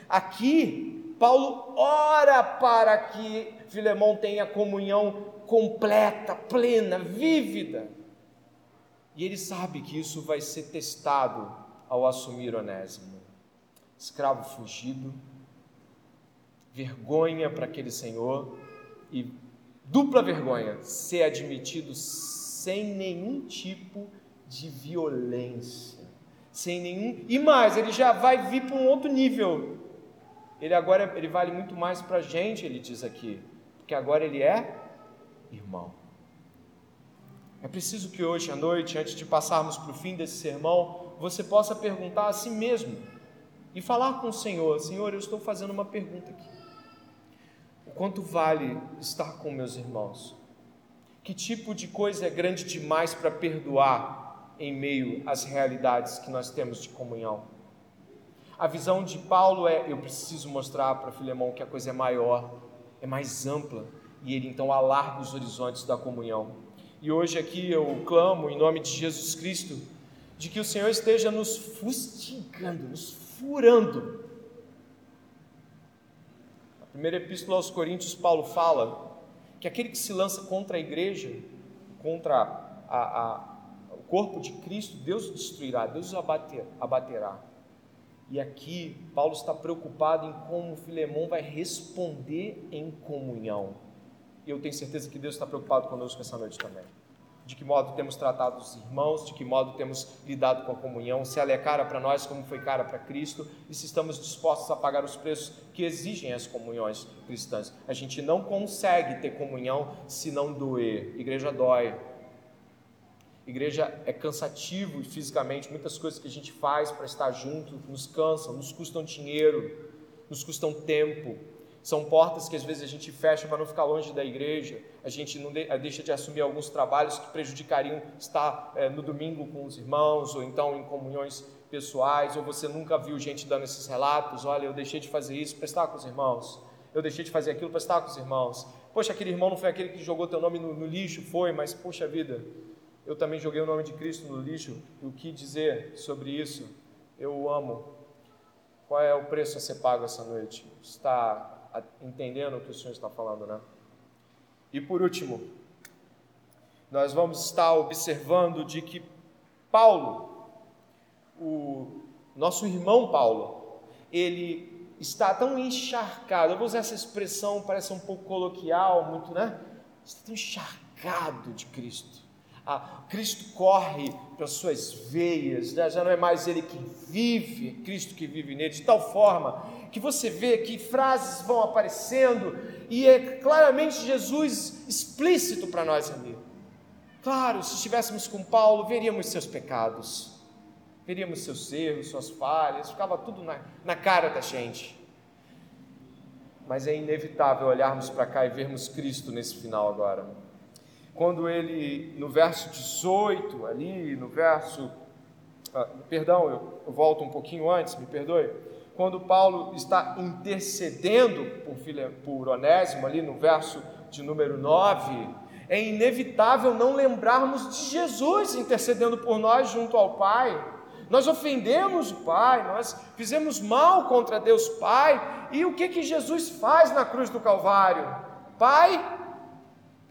Aqui, Paulo ora para que Filemão tenha comunhão completa, plena, vívida. E ele sabe que isso vai ser testado ao assumir Onésimo. Escravo fugido, vergonha para aquele senhor e dupla vergonha ser admitido sem nenhum tipo de violência, sem nenhum. E mais, ele já vai vir para um outro nível. Ele agora ele vale muito mais para a gente, ele diz aqui, porque agora ele é irmão. É preciso que hoje à noite, antes de passarmos para o fim desse sermão, você possa perguntar a si mesmo e falar com o Senhor: Senhor, eu estou fazendo uma pergunta aqui. Quanto vale estar com meus irmãos? Que tipo de coisa é grande demais para perdoar em meio às realidades que nós temos de comunhão? A visão de Paulo é: eu preciso mostrar para Filemão que a coisa é maior, é mais ampla, e ele então alarga os horizontes da comunhão. E hoje aqui eu clamo em nome de Jesus Cristo de que o Senhor esteja nos fustigando, nos furando. Primeira epístola aos Coríntios, Paulo fala que aquele que se lança contra a igreja, contra a, a, o corpo de Cristo, Deus o destruirá, Deus o abater, abaterá. E aqui Paulo está preocupado em como Filemão vai responder em comunhão. E eu tenho certeza que Deus está preocupado conosco essa noite também. De que modo temos tratado os irmãos, de que modo temos lidado com a comunhão, se ela é cara para nós como foi cara para Cristo, e se estamos dispostos a pagar os preços que exigem as comunhões cristãs. A gente não consegue ter comunhão se não doer. Igreja dói. Igreja é cansativo fisicamente, muitas coisas que a gente faz para estar junto nos cansam, nos custam dinheiro, nos custam tempo, são portas que às vezes a gente fecha para não ficar longe da igreja, a gente não de, deixa de assumir alguns trabalhos que prejudicariam estar é, no domingo com os irmãos, ou então em comunhões pessoais, ou você nunca viu gente dando esses relatos: olha, eu deixei de fazer isso para estar com os irmãos, eu deixei de fazer aquilo para estar com os irmãos. Poxa, aquele irmão não foi aquele que jogou teu nome no, no lixo? Foi, mas poxa vida, eu também joguei o nome de Cristo no lixo, e o que dizer sobre isso? Eu o amo. Qual é o preço a ser pago essa noite? Está entendendo o que o Senhor está falando, né? E por último, nós vamos estar observando de que Paulo, o nosso irmão Paulo, ele está tão encharcado, eu vou usar essa expressão, parece um pouco coloquial, muito, né? Está tão encharcado de Cristo. Ah, Cristo corre pelas suas veias, né? já não é mais ele que vive, Cristo que vive nele, de tal forma que você vê que frases vão aparecendo e é claramente Jesus explícito para nós ali. Claro, se estivéssemos com Paulo, veríamos seus pecados, veríamos seus erros, suas falhas, ficava tudo na, na cara da gente. Mas é inevitável olharmos para cá e vermos Cristo nesse final agora. Quando ele, no verso 18, ali, no verso. Ah, perdão, eu, eu volto um pouquinho antes, me perdoe quando Paulo está intercedendo por, por Onésimo, ali no verso de número 9, é inevitável não lembrarmos de Jesus intercedendo por nós junto ao Pai. Nós ofendemos o Pai, nós fizemos mal contra Deus Pai, e o que que Jesus faz na cruz do Calvário? Pai,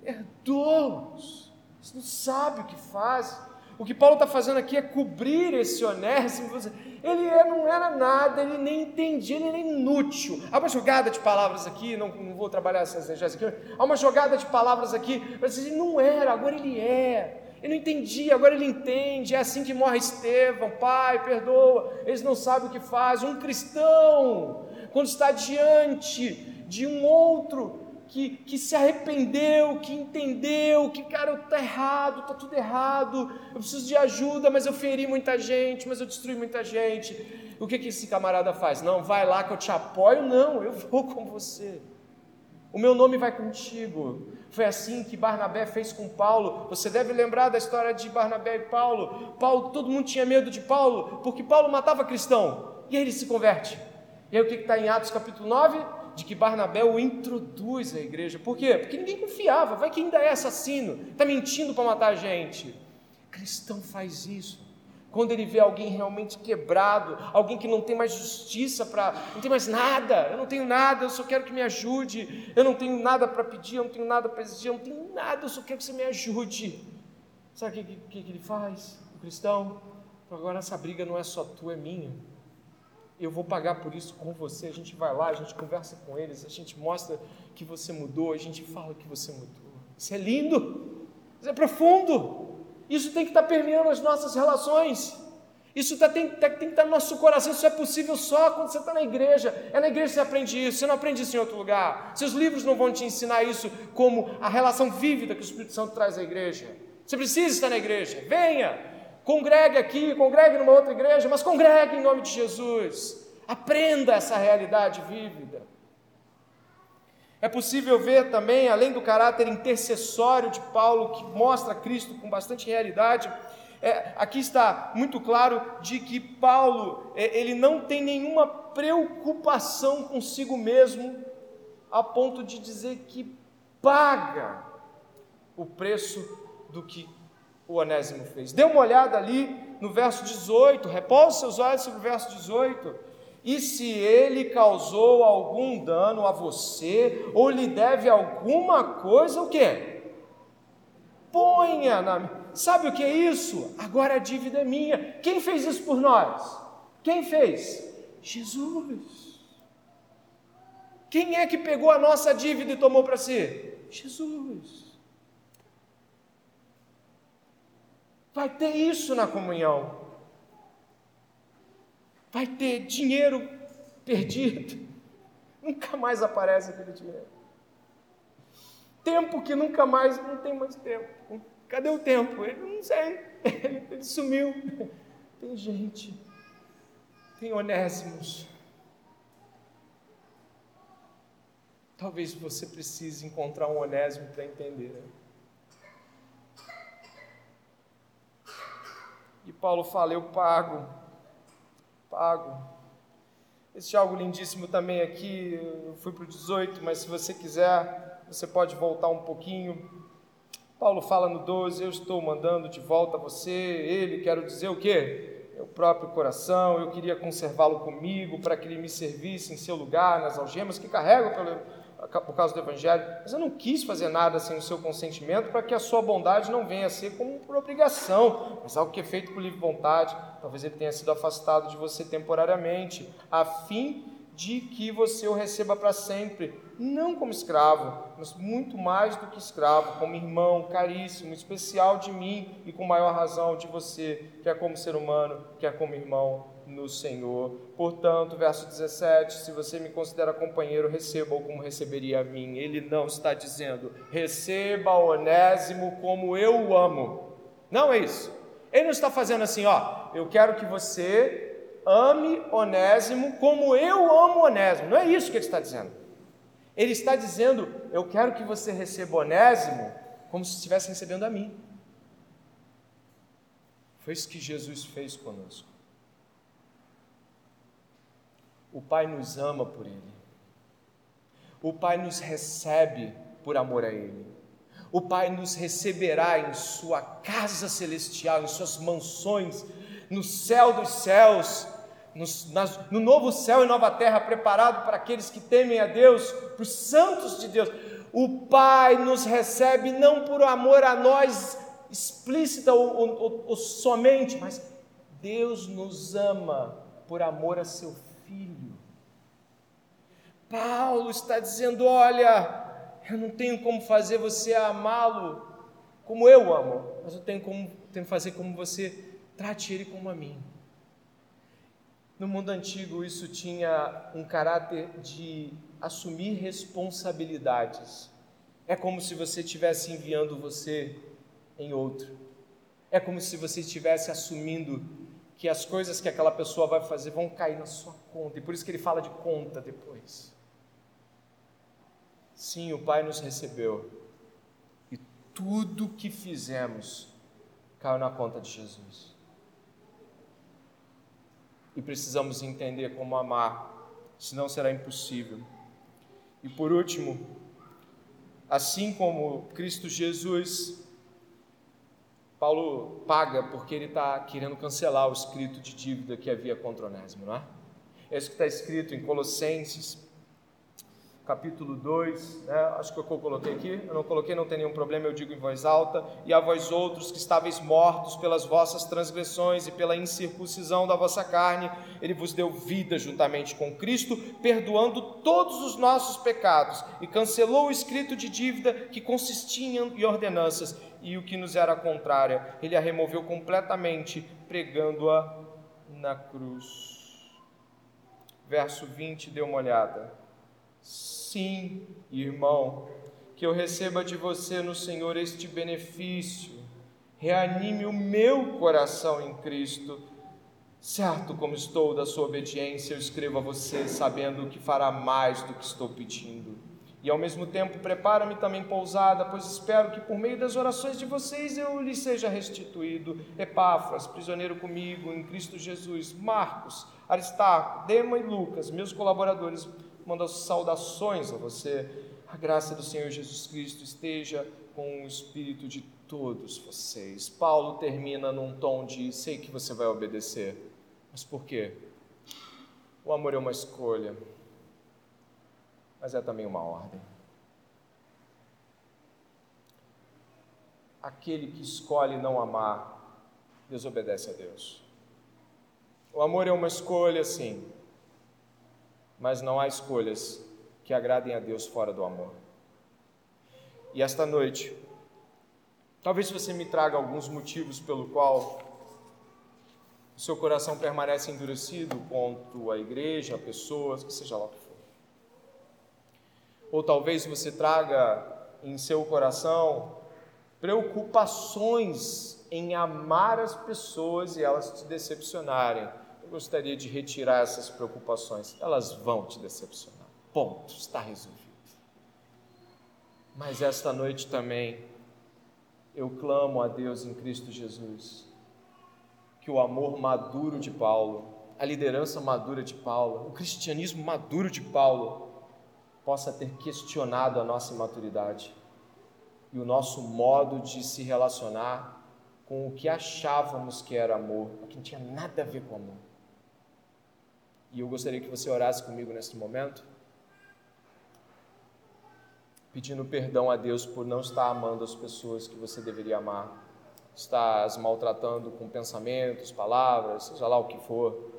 perdoa-os, não sabe o que faz. O que Paulo está fazendo aqui é cobrir esse Onésimo. Ele é, não era nada, ele nem entendia, ele era inútil. Há uma jogada de palavras aqui, não, não vou trabalhar essas aqui. Há uma jogada de palavras aqui, mas ele não era, agora ele é. Ele não entendia, agora ele entende. É assim que morre Estevão. Pai, perdoa. Eles não sabem o que faz. Um cristão, quando está diante de um outro que, que se arrependeu, que entendeu que, cara, está errado, está tudo errado, eu preciso de ajuda, mas eu feri muita gente, mas eu destruí muita gente. O que, que esse camarada faz? Não, vai lá que eu te apoio, não, eu [laughs] vou com você. O meu nome vai contigo. Foi assim que Barnabé fez com Paulo. Você deve lembrar da história de Barnabé e Paulo. Paulo, todo mundo tinha medo de Paulo, porque Paulo matava cristão. E aí ele se converte. E aí o que está em Atos capítulo 9? De que Barnabé o introduz à igreja. Por quê? Porque ninguém confiava. Vai que ainda é assassino, está mentindo para matar a gente. Cristão faz isso quando ele vê alguém realmente quebrado, alguém que não tem mais justiça para, não tem mais nada, eu não tenho nada, eu só quero que me ajude, eu não tenho nada para pedir, eu não tenho nada para exigir, eu não tenho nada, eu só quero que você me ajude. Sabe o que, que, que ele faz, o cristão? Agora essa briga não é só tua, é minha. Eu vou pagar por isso com você. A gente vai lá, a gente conversa com eles, a gente mostra que você mudou, a gente fala que você mudou. Isso é lindo, isso é profundo. Isso tem que estar permeando as nossas relações. Isso tá, tem, tem, tem, que estar no nosso coração. Isso é possível só quando você está na igreja. É na igreja que você aprende isso. Você não aprende isso em outro lugar. Seus livros não vão te ensinar isso como a relação vívida que o Espírito Santo traz à igreja. Você precisa estar na igreja. Venha, congregue aqui, congregue numa outra igreja, mas congregue em nome de Jesus. Aprenda essa realidade vívida. É possível ver também, além do caráter intercessório de Paulo, que mostra Cristo com bastante realidade, é, aqui está muito claro de que Paulo é, ele não tem nenhuma preocupação consigo mesmo, a ponto de dizer que paga o preço do que o Onésimo fez. Dê uma olhada ali no verso 18, repouse seus olhos sobre o verso 18. E se ele causou algum dano a você, ou lhe deve alguma coisa, o que? Ponha na. Sabe o que é isso? Agora a dívida é minha. Quem fez isso por nós? Quem fez? Jesus. Quem é que pegou a nossa dívida e tomou para si? Jesus. Vai ter isso na comunhão vai ter dinheiro perdido, nunca mais aparece aquele dinheiro. Tempo que nunca mais, não tem mais tempo. Cadê o tempo? Ele não sei, ele, [laughs] ele sumiu. Tem gente, tem onésimos. Talvez você precise encontrar um onésimo para entender. Né? E Paulo fala: Eu pago pago. Existe algo lindíssimo também aqui, eu fui para o 18, mas se você quiser, você pode voltar um pouquinho. Paulo fala no 12: Eu estou mandando de volta a você, ele, quero dizer o quê? Meu próprio coração, eu queria conservá-lo comigo para que ele me servisse em seu lugar, nas algemas que carrego pelo, por causa do Evangelho, mas eu não quis fazer nada sem o seu consentimento para que a sua bondade não venha a ser como por obrigação, mas algo que é feito por livre vontade. Talvez ele tenha sido afastado de você temporariamente, a fim de que você o receba para sempre, não como escravo, mas muito mais do que escravo, como irmão caríssimo, especial de mim e com maior razão de você, que é como ser humano, que é como irmão no Senhor. Portanto, verso 17: se você me considera companheiro, receba-o como receberia a mim. Ele não está dizendo, receba Onésimo como eu o amo. Não é isso. Ele não está fazendo assim, ó, eu quero que você ame Onésimo como eu amo Onésimo. Não é isso que ele está dizendo. Ele está dizendo, eu quero que você receba Onésimo como se estivesse recebendo a mim. Foi isso que Jesus fez conosco. O Pai nos ama por Ele. O Pai nos recebe por amor a Ele. O Pai nos receberá em Sua casa celestial, em Suas mansões, no céu dos céus, no, nas, no novo céu e nova terra preparado para aqueles que temem a Deus, para os santos de Deus. O Pai nos recebe não por amor a nós explícita ou, ou, ou somente, mas Deus nos ama por amor a seu Filho. Paulo está dizendo: olha, eu não tenho como fazer você amá-lo como eu amo, mas eu tenho como tenho fazer como você trate ele como a mim. No mundo antigo, isso tinha um caráter de assumir responsabilidades. É como se você estivesse enviando você em outro. É como se você estivesse assumindo que as coisas que aquela pessoa vai fazer vão cair na sua conta. E por isso que ele fala de conta depois. Sim, o Pai nos recebeu. E tudo que fizemos caiu na conta de Jesus. E precisamos entender como amar, senão será impossível. E por último, assim como Cristo Jesus, Paulo paga porque ele está querendo cancelar o escrito de dívida que havia contra Onésimo, não é? É isso que está escrito em Colossenses capítulo 2, né? acho que eu coloquei aqui, eu não coloquei, não tem nenhum problema, eu digo em voz alta, e a vós outros que estáveis mortos pelas vossas transgressões e pela incircuncisão da vossa carne, ele vos deu vida juntamente com Cristo, perdoando todos os nossos pecados, e cancelou o escrito de dívida que consistia em ordenanças, e o que nos era contrária, ele a removeu completamente, pregando-a na cruz. Verso 20, dê uma olhada. Sim, irmão, que eu receba de você no Senhor este benefício. Reanime o meu coração em Cristo. Certo como estou da sua obediência, eu escrevo a você sabendo que fará mais do que estou pedindo. E ao mesmo tempo, prepara-me também pousada, pois espero que por meio das orações de vocês eu lhe seja restituído. Epáfras, prisioneiro comigo em Cristo Jesus, Marcos, Aristarco, Dema e Lucas, meus colaboradores, manda saudações a você. A graça do Senhor Jesus Cristo esteja com o espírito de todos vocês. Paulo termina num tom de sei que você vai obedecer. Mas por quê? O amor é uma escolha, mas é também uma ordem. Aquele que escolhe não amar, desobedece a Deus. O amor é uma escolha, sim, mas não há escolhas que agradem a Deus fora do amor. E esta noite, talvez você me traga alguns motivos pelo qual o seu coração permanece endurecido contra a igreja, a pessoas, que seja lá o que for. Ou talvez você traga em seu coração preocupações em amar as pessoas e elas te decepcionarem eu gostaria de retirar essas preocupações. Elas vão te decepcionar. Ponto, está resolvido. Mas esta noite também eu clamo a Deus em Cristo Jesus que o amor maduro de Paulo, a liderança madura de Paulo, o cristianismo maduro de Paulo possa ter questionado a nossa imaturidade e o nosso modo de se relacionar com o que achávamos que era amor, que não tinha nada a ver com amor. E eu gostaria que você orasse comigo neste momento, pedindo perdão a Deus por não estar amando as pessoas que você deveria amar, estar as maltratando com pensamentos, palavras, seja lá o que for,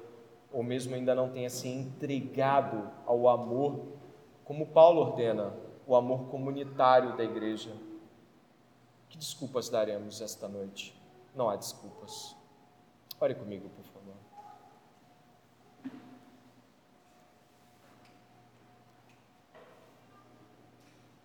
ou mesmo ainda não tenha se entregado ao amor, como Paulo ordena, o amor comunitário da igreja. Que desculpas daremos esta noite? Não há desculpas. Ore comigo, por favor.